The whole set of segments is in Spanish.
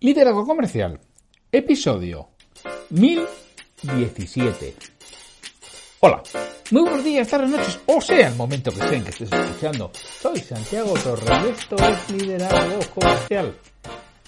Liderazgo Comercial, episodio 1017. Hola, muy buenos días, tardes, noches, o sea el momento que sea que estés escuchando. Soy Santiago Torres y esto es Liderazgo Comercial.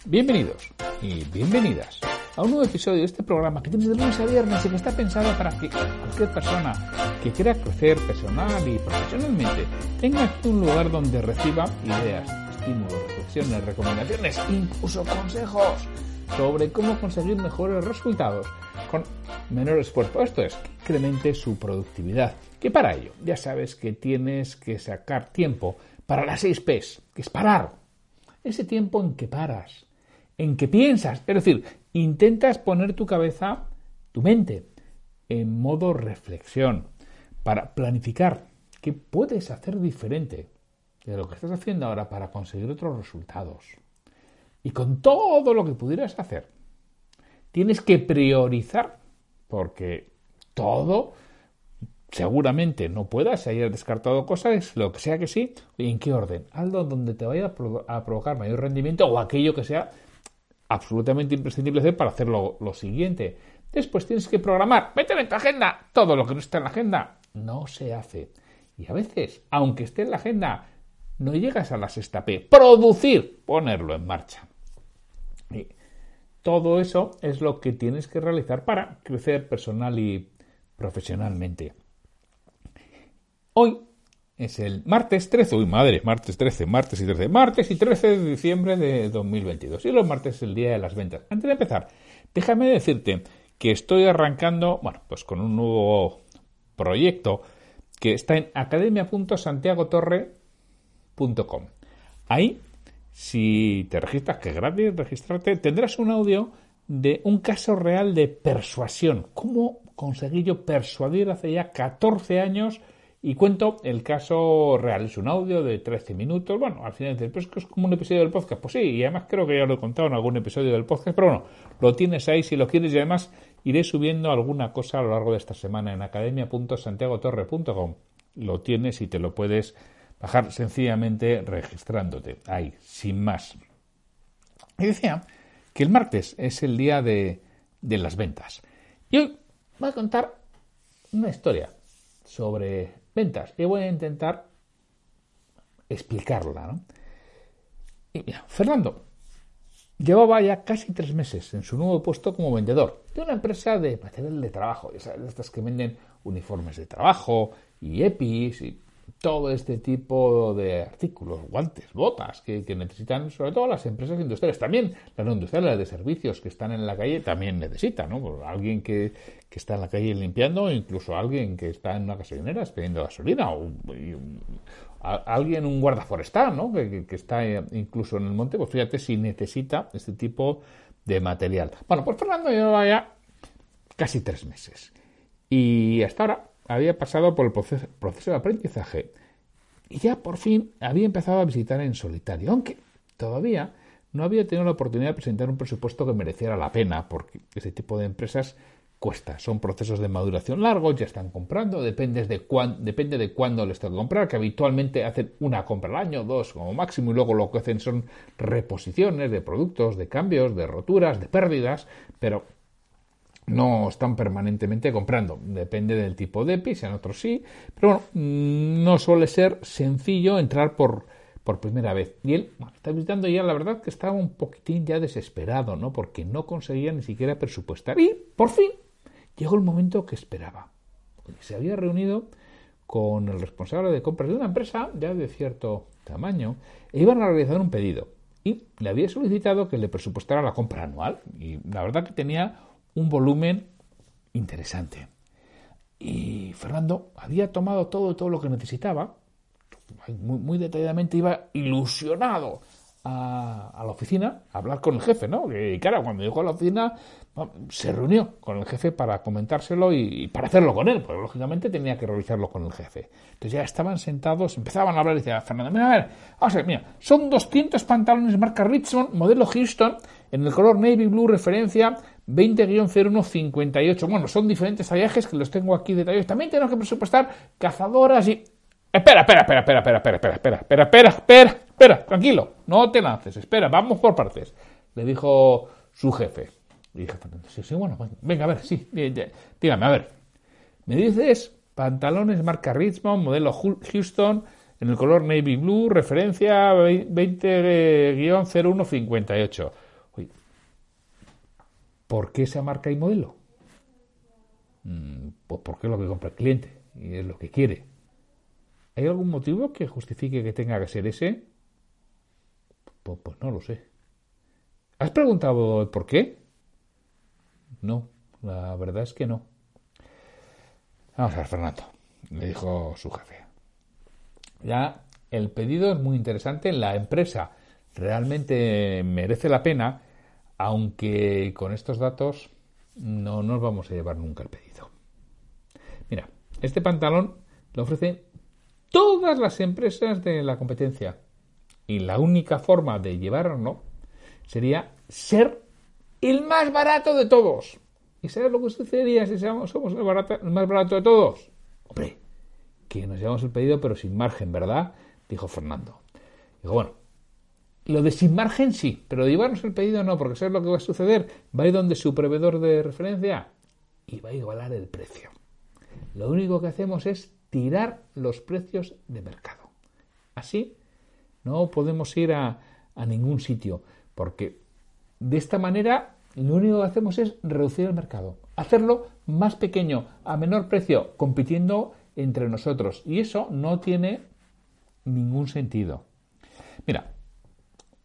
Bienvenidos y bienvenidas a un nuevo episodio de este programa que tienes de lunes a viernes y que está pensado para que cualquier persona que quiera crecer personal y profesionalmente tenga un lugar donde reciba ideas, estímulos, recomendaciones, incluso consejos sobre cómo conseguir mejores resultados con menor esfuerzo. Esto es, que incremente su productividad. Que para ello, ya sabes que tienes que sacar tiempo para las 6 P's, que es parar. Ese tiempo en que paras, en que piensas, es decir, intentas poner tu cabeza, tu mente, en modo reflexión, para planificar qué puedes hacer diferente de lo que estás haciendo ahora para conseguir otros resultados. Y con todo lo que pudieras hacer, tienes que priorizar, porque todo seguramente no puedas, si hayas descartado cosas, lo que sea que sí, ¿en qué orden? Algo donde te vaya a provocar mayor rendimiento o aquello que sea absolutamente imprescindible hacer para hacer lo, siguiente. Después tienes que programar, meter en tu agenda todo lo que no está en la agenda. No se hace. Y a veces, aunque esté en la agenda, no llegas a la sexta P. Producir, ponerlo en marcha. Y todo eso es lo que tienes que realizar para crecer personal y profesionalmente. Hoy es el martes 13, uy madre, martes 13, martes y 13, martes y 13 de diciembre de 2022. Y los martes es el día de las ventas. Antes de empezar, déjame decirte que estoy arrancando, bueno, pues con un nuevo proyecto que está en Ahí, si te registras, que es gratis registrarte, tendrás un audio de un caso real de persuasión. ¿Cómo conseguí yo persuadir hace ya 14 años? Y cuento el caso real. Es un audio de 13 minutos. Bueno, al final dices, pues es como un episodio del podcast. Pues sí, y además creo que ya lo he contado en algún episodio del podcast. Pero bueno, lo tienes ahí si lo quieres. Y además iré subiendo alguna cosa a lo largo de esta semana en academia.santiagotorre.com. Lo tienes y te lo puedes bajar sencillamente registrándote. Ahí, sin más. Y decía que el martes es el día de, de las ventas. Y hoy voy a contar una historia sobre ventas. Y voy a intentar explicarla. ¿no? Y mira, Fernando llevaba ya casi tres meses en su nuevo puesto como vendedor de una empresa de material de trabajo, de estas que venden uniformes de trabajo y EPIs y todo este tipo de artículos, guantes, botas que, necesitan sobre todo las empresas industriales. También las industriales de servicios que están en la calle también necesitan, ¿no? Pues alguien que, está en la calle limpiando, incluso alguien que está en una gasolinera pidiendo gasolina, o alguien, un guarda forestal, ¿no? Que, está incluso en el monte, pues fíjate si necesita este tipo de material. Bueno, pues Fernando lleva ya casi tres meses. Y hasta ahora había pasado por el proceso, de aprendizaje y ya por fin había empezado a visitar en solitario, aunque todavía no había tenido la oportunidad de presentar un presupuesto que mereciera la pena, porque ese tipo de empresas cuesta, son procesos de maduración largos, ya están comprando, depende de, depende de cuándo les toca comprar, que habitualmente hacen una compra al año, dos como máximo, y luego lo que hacen son reposiciones de productos, de cambios, de roturas, de pérdidas, pero no están permanentemente comprando. Depende del tipo de EPI, en otros sí, pero bueno, mm, no suele ser sencillo entrar por, por primera vez. Y él está visitando ya, la verdad que estaba un poquitín ya desesperado, ¿no? Porque no conseguía ni siquiera presupuestar. Y por fin llegó el momento que esperaba. Se había reunido con el responsable de compras de una empresa ya de cierto tamaño e iban a realizar un pedido. Y le había solicitado que le presupuestara la compra anual. Y la verdad que tenía un volumen interesante. Y Fernando había tomado todo, todo lo que necesitaba, muy, muy detalladamente, iba ilusionado a, la oficina a hablar con el jefe, ¿no? Y claro, cuando llegó a la oficina se reunió con el jefe para comentárselo y, para hacerlo con él, porque lógicamente tenía que revisarlo con el jefe. Entonces ya estaban sentados, empezaban a hablar y decía, Fernando, mira, a ver, vamos a ver, mira, son 200 pantalones marca Richmond, modelo Houston, en el color navy blue, referencia 20-0158. Bueno, son diferentes tallajes que los tengo aquí detallados. También tenemos que presupuestar cazadoras y... Espera, espera, espera, espera, espera, espera, espera, espera, espera, espera, espera, tranquilo, no te lances, espera, vamos por partes. le dijo su jefe. Y dije, sí, sí, bueno, venga, a ver, sí, dígame, a ver. Me dices pantalones marca Richmond, modelo Houston, en el color navy blue, referencia 20-0158. ¿Por qué esa marca y modelo? Pues porque es lo que compra el cliente y es lo que quiere. ¿Hay algún motivo que justifique que tenga que ser ese? Pues, pues no lo sé. ¿Has preguntado por qué? No, la verdad es que no. Vamos a ver, Fernando, le dijo su jefe. Ya el pedido es muy interesante, la empresa realmente merece la pena, aunque con estos datos no nos vamos a llevar nunca el pedido. Mira, este pantalón lo ofrecen todas las empresas de la competencia y la única forma de llevarlo sería ser el más barato de todos. ¿Y sabes lo que sucedería si somos el, el más barato de todos? Hombre, que nos llevamos el pedido pero sin margen, ¿verdad? Dijo Fernando. Digo, bueno, lo de sin margen sí, pero llevarnos el pedido no, porque ¿sabes lo que va a suceder? Va a ir donde su proveedor de referencia y va a igualar el precio. Lo único que hacemos es tirar los precios de mercado. Así no podemos ir a ningún sitio, porque de esta manera lo único que hacemos es reducir el mercado, hacerlo más pequeño, a menor precio, compitiendo entre nosotros. Y eso no tiene ningún sentido.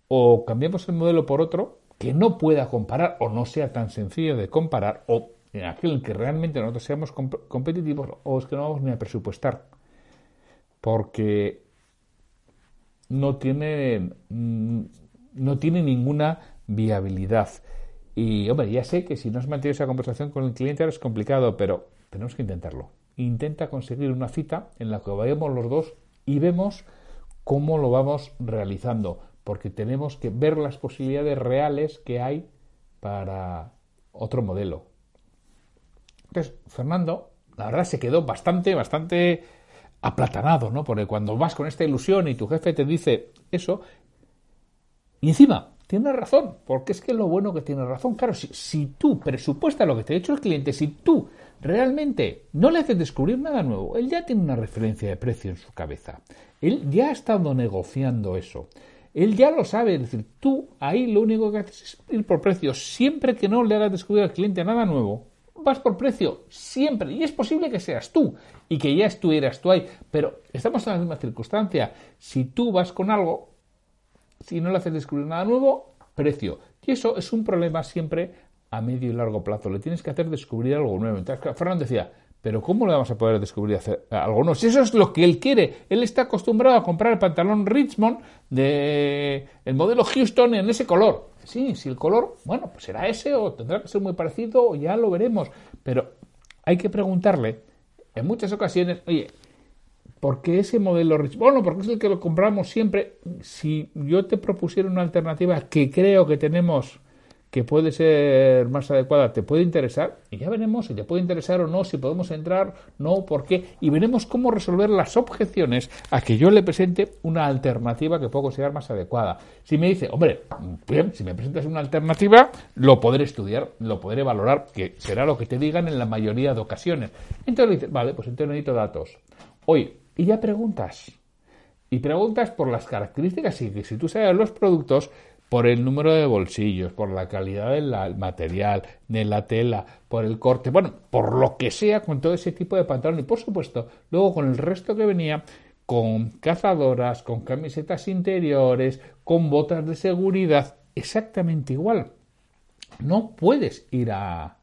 O cambiamos el modelo por otro que no pueda comparar o no sea tan sencillo de comparar, o en aquel que realmente nosotros seamos competitivos, o es que no vamos ni a presupuestar. Porque no tiene, mm, no tiene ninguna viabilidad. Y, hombre, ya sé que si no has mantenido esa conversación con el cliente es complicado, pero tenemos que intentarlo intenta conseguir una cita en la que vayamos los dos y vemos cómo lo vamos realizando, porque tenemos que ver las posibilidades reales que hay para otro modelo. Entonces, Fernando, la verdad se quedó bastante, bastante aplatanado, ¿no? Porque cuando vas con esta ilusión y tu jefe te dice eso, y encima tiene razón, porque es que lo bueno que tiene razón. Claro, si, tú presupuestas lo que te ha hecho el cliente, si tú realmente no le haces descubrir nada nuevo, él ya tiene una referencia de precio en su cabeza. Él ya ha estado negociando eso. Él ya lo sabe, es decir, tú ahí lo único que haces es ir por precio. Siempre que no le hagas descubrir al cliente nada nuevo, vas por precio, siempre. Y es posible que seas tú y que ya estuvieras tú ahí. Pero estamos en la misma circunstancia. Si tú vas con algo, si no le haces descubrir nada nuevo, precio. Y eso es un problema siempre a medio y largo plazo. Le tienes que hacer descubrir algo nuevo. Entonces, Fernando decía, pero ¿cómo le vamos a poder descubrir hacer algo nuevo? Si eso es lo que él quiere. Él está acostumbrado a comprar el pantalón Richmond de el modelo Houston en ese color. Sí, si el color, bueno, pues será ese o tendrá que ser muy parecido o ya lo veremos. Pero hay que preguntarle en muchas ocasiones, oye, ¿Por qué ese modelo Rich? Bueno, porque es el que lo compramos siempre. Si yo te propusiera una alternativa que creo que tenemos que puede ser más adecuada, te puede interesar, y ya veremos si te puede interesar o no, si podemos entrar, no, por qué, y veremos cómo resolver las objeciones a que yo le presente una alternativa que puedo considerar más adecuada. Si me dice, hombre, bien, si me presentas una alternativa, lo podré estudiar, lo podré valorar, que será lo que te digan en la mayoría de ocasiones. Entonces le dices, vale, pues entonces necesito datos. Oye, y ya preguntas. Y preguntas por las características y que si tú sabes los productos, por el número de bolsillos, por la calidad del material, de la tela, por el corte, bueno, por lo que sea con todo ese tipo de pantalón y por supuesto, luego con el resto que venía, con cazadoras, con camisetas interiores, con botas de seguridad, exactamente igual. No puedes ir a,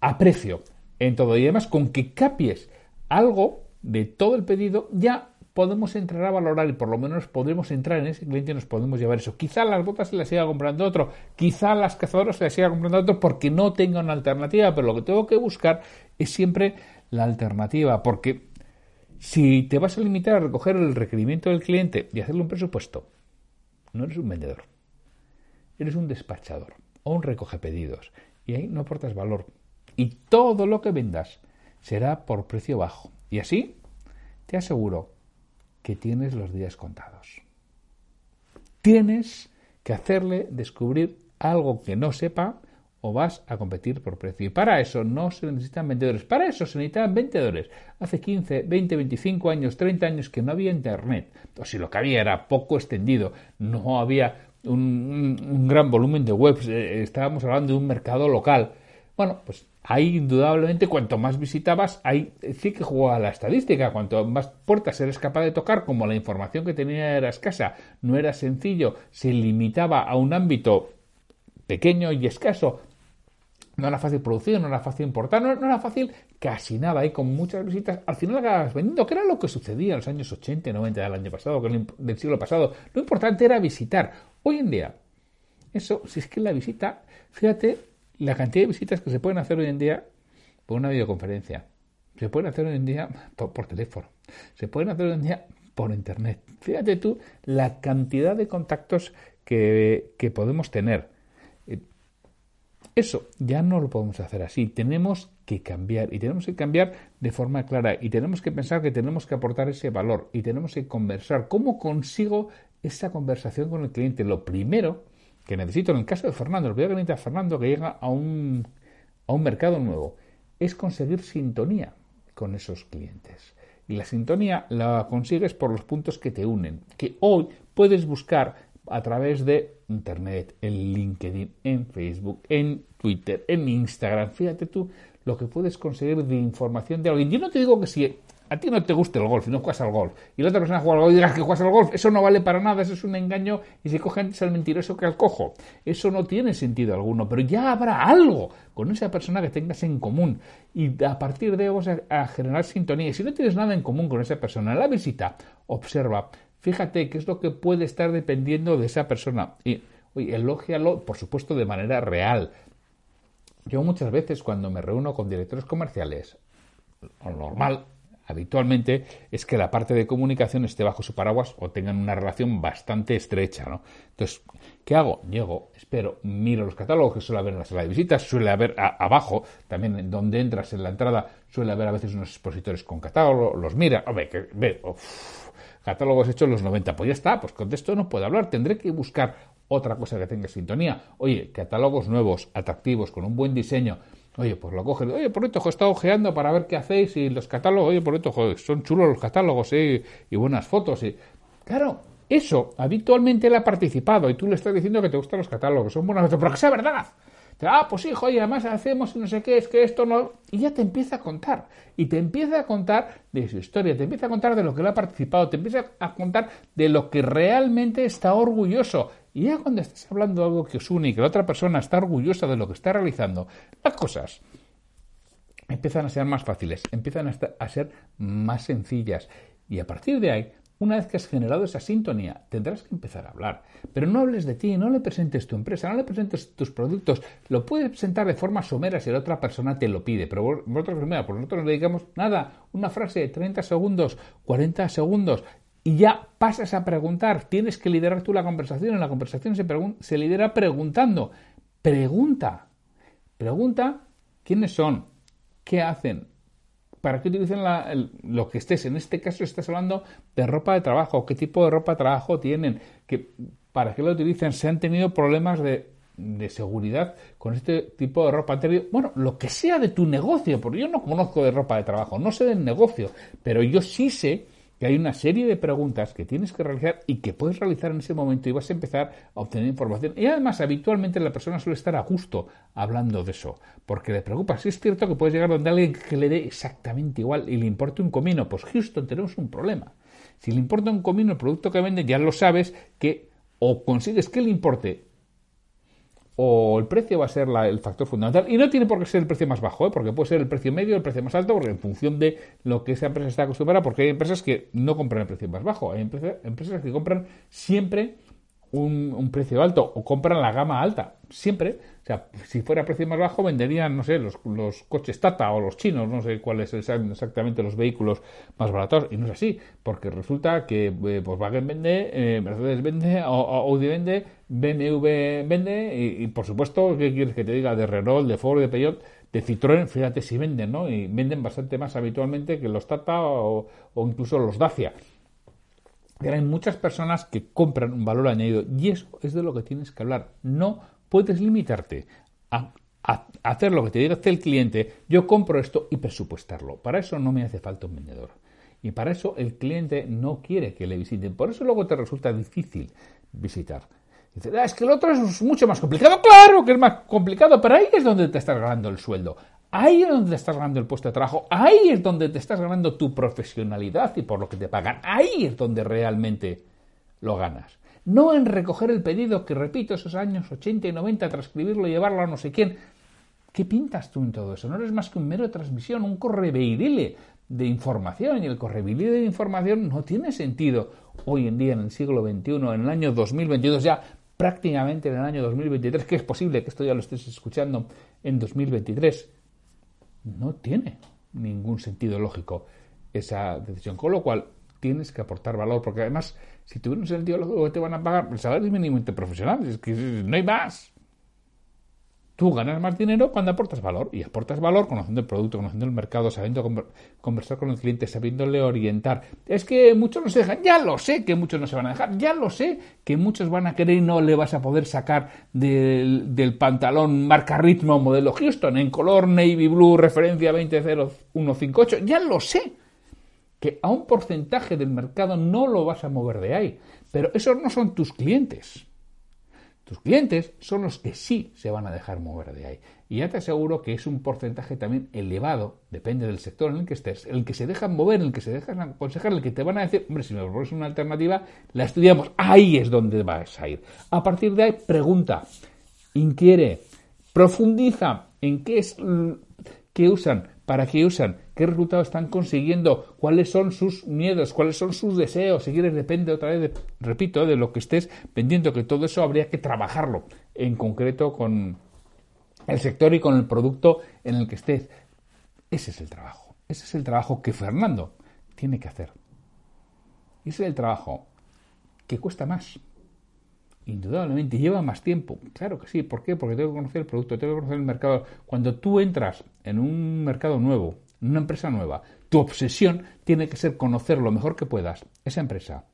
a precio en todo y además con que capies algo de todo el pedido, ya podemos entrar a valorar y por lo menos podremos entrar en ese cliente y nos podemos llevar eso. Quizá las botas se las siga comprando otro, quizá las cazadoras se las siga comprando otro porque no tenga una alternativa, pero lo que tengo que buscar es siempre la alternativa, porque si te vas a limitar a recoger el requerimiento del cliente y hacerle un presupuesto, no eres un vendedor, eres un despachador o un recoge pedidos y ahí no aportas valor. Y todo lo que vendas será por precio bajo. Y así te aseguro que tienes los días contados. Tienes que hacerle descubrir algo que no sepa o vas a competir por precio. Y para eso no se necesitan vendedores, para eso se necesitan vendedores. Hace 15, 20, 25 años, 30 años que no había Internet, o si lo que había era poco extendido, no había un, gran volumen de webs, eh, estábamos hablando de un mercado local. Bueno, pues ahí indudablemente cuanto más visitabas, ahí sí que jugaba la estadística, cuanto más puertas eres capaz de tocar, como la información que tenía era escasa, no era sencillo, se limitaba a un ámbito pequeño y escaso, no era fácil producir, no era fácil importar, no, era fácil casi nada. Y con muchas visitas, al final acabas vendiendo, que era lo que sucedía en los años 80 y 90 del año pasado, del siglo pasado. Lo importante era visitar. Hoy en día, eso, si es que la visita, fíjate la cantidad de visitas que se pueden hacer hoy en día por una videoconferencia. Se pueden hacer hoy en día por, teléfono. Se pueden hacer hoy en día por internet. Fíjate tú la cantidad de contactos que, que podemos tener. Eso ya no lo podemos hacer así. Tenemos que cambiar y tenemos que cambiar de forma clara y tenemos que pensar que tenemos que aportar ese valor y tenemos que conversar. ¿Cómo consigo esa conversación con el cliente? Lo primero que necesito en el caso de Fernando, lo primero que necesita Fernando que llega a un, a un mercado nuevo es conseguir sintonía con esos clientes. Y la sintonía la consigues por los puntos que te unen, que hoy puedes buscar a través de Internet, en LinkedIn, en Facebook, en Twitter, en Instagram. Fíjate tú lo que puedes conseguir de información de alguien. Yo no te digo que si a ti no te guste el golf no juegas al golf y la otra persona juega al golf y digas que juegas al golf, eso no vale para nada, eso es un engaño y se coge antes al mentiroso que al cojo. Eso no tiene sentido alguno, pero ya habrá algo con esa persona que tengas en común y a partir de ahí vas a, generar sintonía. Si no tienes nada en común con esa persona, en la visita, observa Fíjate qué es lo que puede estar dependiendo de esa persona. Y oye, elógialo, por supuesto, de manera real. Yo muchas veces cuando me reúno con directores comerciales, normal, habitualmente, es que la parte de comunicación esté bajo su paraguas o tengan una relación bastante estrecha, ¿no? Entonces, ¿qué hago? Llego, espero, miro los catálogos que suele haber en la sala de visitas, suele haber abajo, también donde entras en la entrada, suele haber a veces unos expositores con catálogo, los mira, hombre, que ve, catálogos hechos en los 90. Pues ya está, pues con esto no puedo hablar, tendré que buscar otra cosa que tenga sintonía. Oye, catálogos nuevos, atractivos, con un buen diseño. Oye, pues lo coges. Oye, por esto, he estado ojeando para ver qué hacéis y los catálogos. Oye, por esto, son chulos los catálogos ¿eh? y buenas fotos. Y... Claro, eso habitualmente le ha participado y tú le estás diciendo que te gustan los catálogos, son buenas fotos, pero que sea verdad ah, pues hijo, y además hacemos no sé qué, es que esto no. Y ya te empieza a contar. Y te empieza a contar de su historia, te empieza a contar de lo que le ha participado, te empieza a contar de lo que realmente está orgulloso. Y ya cuando estás hablando de algo que os une y que la otra persona está orgullosa de lo que está realizando, las cosas empiezan a ser más fáciles, empiezan a ser más sencillas. Y a partir de ahí una vez que has generado esa sintonía, tendrás que empezar a hablar. Pero no hables de ti, no le presentes tu empresa, no le presentes tus productos. Lo puedes presentar de forma somera si la otra persona te lo pide. Pero vosotros, primero, por nosotros le dedicamos nada, una frase de 30 segundos, 40 segundos. Y ya pasas a preguntar. Tienes que liderar tú la conversación. En la conversación se, se lidera preguntando. Pregunta. Pregunta quiénes son, qué hacen, para qué utilizan lo que estés. En este caso estás hablando de ropa de trabajo, qué tipo de ropa de trabajo tienen, que, para qué lo utilizan, se han tenido problemas de, de seguridad con este tipo de ropa anterior. Bueno, lo que sea de tu negocio, porque yo no conozco de ropa de trabajo, no sé del negocio, pero yo sí sé hay una serie de preguntas que tienes que realizar y que puedes realizar en ese momento y vas a empezar a obtener información. Y además, habitualmente la persona suele estar a gusto hablando de eso, porque le preocupa. Si es cierto que puedes llegar donde alguien que le dé exactamente igual y le importe un comino, pues Houston tenemos un problema. Si le importa un comino el producto que vende, ya lo sabes que o consigues que le importe o el precio va a ser el factor fundamental. Y no tiene por qué ser el precio más bajo, ¿eh? porque puede ser el precio medio, el precio más alto, porque en función de lo que esa empresa está acostumbrada, porque hay empresas que no compran el precio más bajo, hay empresas que compran siempre un, precio alto o compran la gama alta, siempre. O sea, si fuera precio más bajo venderían, no sé, los, los coches Tata o los chinos, no sé cuáles son exactamente los vehículos más baratos. Y no es así, porque resulta que eh, Volkswagen vende, eh, Mercedes vende, Audi vende, BMW vende y, por supuesto, ¿qué quieres que te diga? De Renault, de Ford, de Peugeot, de Citroën, fíjate si venden, ¿no? Y venden bastante más habitualmente que los Tata o, o incluso los Dacia. hay muchas personas que compran un valor añadido y eso es de lo que tienes que hablar. No puedes limitarte a, hacer lo que te diga el cliente, yo compro esto y presupuestarlo. Para eso no me hace falta un vendedor. Y para eso el cliente no quiere que le visiten. Por eso luego te resulta difícil visitar. Dice, ah, es que el otro es mucho más complicado. Claro que es más complicado, pero ahí es donde te estás ganando el sueldo. Ahí es donde te estás ganando el puesto de trabajo. Ahí es donde te estás ganando tu profesionalidad y por lo que te pagan. Ahí es donde realmente lo ganas. No en recoger el pedido que, repito, esos años 80 y 90, transcribirlo llevarlo a no sé quién. ¿Qué pintas tú en todo eso? No eres más que un mero transmisión, un correveidile de información. Y el correveidile de información no tiene sentido hoy en día, en el siglo XXI, en el año 2022, ya prácticamente en el año 2023, que es posible que esto ya lo estés escuchando en 2023, no tiene ningún sentido lógico esa decisión. Con lo cual, tienes que aportar valor, porque además, si tuviera un sentido lógico, te van a pagar el salario mínimo profesional, es que no hay más. Tú ganas más dinero cuando aportas valor y aportas valor conociendo el producto, conociendo el mercado, sabiendo conversar con el cliente, sabiéndole orientar. Es que muchos no se dejan, ya lo sé que muchos no se van a dejar, ya lo sé que muchos van a querer y no le vas a poder sacar del, del pantalón marca ritmo modelo Houston en color navy blue referencia 20158, ya lo sé que a un porcentaje del mercado no lo vas a mover de ahí, pero esos no son tus clientes. Tus clientes son los que sí se van a dejar mover de ahí. Y ya te aseguro que es un porcentaje también elevado, depende del sector en el que estés, el que se dejan mover, el que se dejan aconsejar, el que te van a decir, hombre, si me propones una alternativa, la estudiamos, ahí es donde vas a ir. A partir de ahí, pregunta, inquiere, profundiza en qué es que usan, para qué usan, qué resultados están consiguiendo, cuáles son sus miedos, cuáles son sus deseos. Si quieres, depende otra vez, repito, de lo que estés vendiendo, que todo eso habría que trabajarlo en concreto con el sector y con el producto en el que estés. Ese es el trabajo. Ese es el trabajo que Fernando tiene que hacer. Ese es el trabajo que cuesta más. Indudablemente, lleva más tiempo. Claro que sí. ¿Por qué? Porque tengo que conocer el producto, tengo que conocer el mercado. Cuando tú entras en un mercado nuevo, una empresa nueva, tu obsesión tiene que ser conocer lo mejor que puedas esa empresa,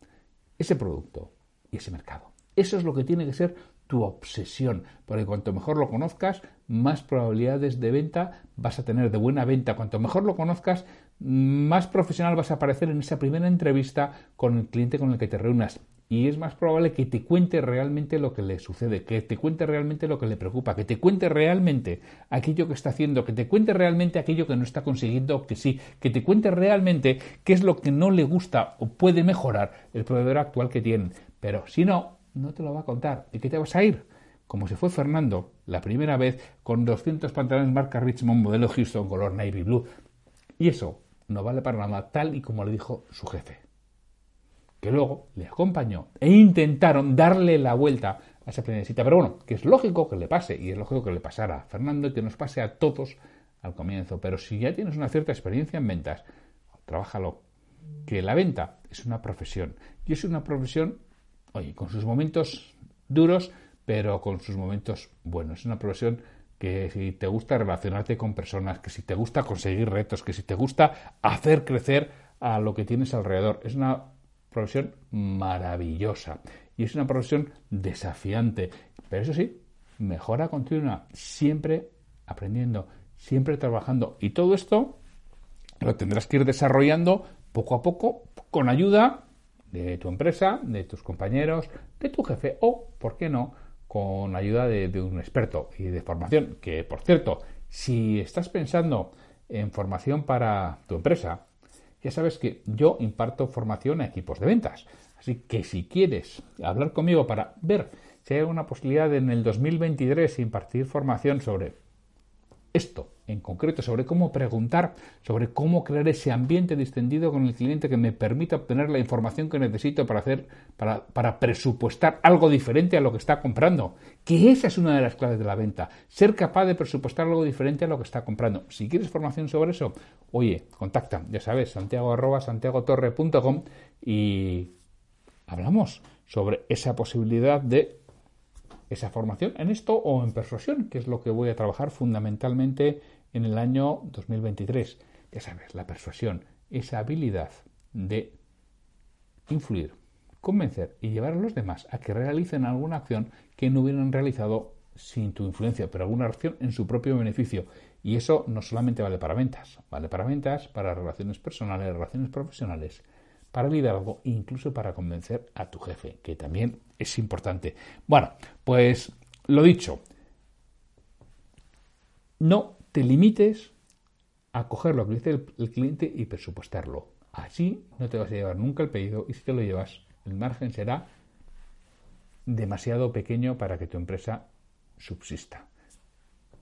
ese producto y ese mercado. Eso es lo que tiene que ser tu obsesión, porque cuanto mejor lo conozcas, más probabilidades de venta vas a tener de buena venta. Cuanto mejor lo conozcas, más profesional vas a aparecer en esa primera entrevista con el cliente con el que te reúnas y es más probable que te cuente realmente lo que le sucede, que te cuente realmente lo que le preocupa, que te cuente realmente aquello que está haciendo, que te cuente realmente aquello que no está consiguiendo que sí, que te cuente realmente qué es lo que no le gusta o puede mejorar el proveedor actual que tiene. Pero si no, no te lo va a contar. ¿Y qué te vas a ir? Como se fue Fernando la primera vez con 200 pantalones marca Richmond modelo Houston color navy blue. Y eso no vale para nada, tal y como le dijo su jefe que luego le acompañó e intentaron darle la vuelta a esa primera Pero bueno, que es lógico que le pase y es lógico que le pasara a Fernando y que nos pase a todos al comienzo. Pero si ya tienes una cierta experiencia en ventas, trabájalo. Que la venta es una profesión y es una profesión, oye, con sus momentos duros, pero con sus momentos buenos. Es una profesión que si te gusta relacionarte con personas, que si te gusta conseguir retos, que si te gusta hacer crecer a lo que tienes alrededor, es una profesión maravillosa y es una profesión desafiante. Pero eso sí, mejora continua, siempre aprendiendo, siempre trabajando. Y todo esto lo tendrás que ir desarrollando poco a poco con ayuda de tu empresa, de tus compañeros, de tu jefe o, ¿por qué no?, con ayuda de, de un experto y de formación. Que, por cierto, si estás pensando en formación para tu empresa, ya sabes que yo imparto formación a equipos de ventas. Así que si quieres hablar conmigo para ver si hay alguna posibilidad en el 2023 impartir formación sobre esto en concreto, sobre cómo preguntar, sobre cómo crear ese ambiente distendido con el cliente que me permita obtener la información que necesito para hacer, para, presupuestar algo diferente a lo que está comprando. Que esa es una de las claves de la venta. Ser capaz de presupuestar algo diferente a lo que está comprando. Si quieres formación sobre eso, oye, contacta, ya sabes, santiago arroba santiagotorre.com y hablamos sobre esa posibilidad de esa formación en esto o en persuasión, que es lo que voy a trabajar fundamentalmente en el año 2023. Ya sabes, la persuasión, esa habilidad de influir convencer y llevar a los demás a que realicen alguna acción que no hubieran realizado sin tu influencia, pero alguna acción en su propio beneficio. Y eso no solamente vale para ventas, vale para ventas, para relaciones personales, relaciones profesionales, para liderazgo e incluso para convencer a tu jefe, que también es importante. Bueno, pues lo dicho, no te limites a coger lo que dice el, cliente y presupuestarlo. Así no te vas a llevar nunca el pedido y si te lo llevas, el margen será demasiado pequeño para que tu empresa subsista.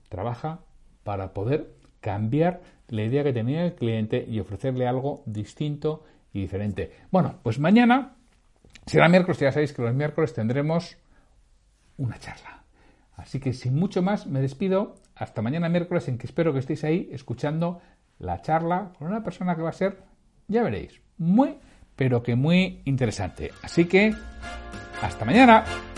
Trabaja para poder cambiar la idea que tenía el cliente y ofrecerle algo distinto y diferente. Bueno, pues mañana será miércoles, ya sabéis que los miércoles tendremos una charla. Así que sin mucho más me despido. Hasta mañana miércoles en que espero que estéis ahí escuchando la charla con una persona que va a ser, ya veréis, muy, pero que muy interesante. Así que, hasta mañana.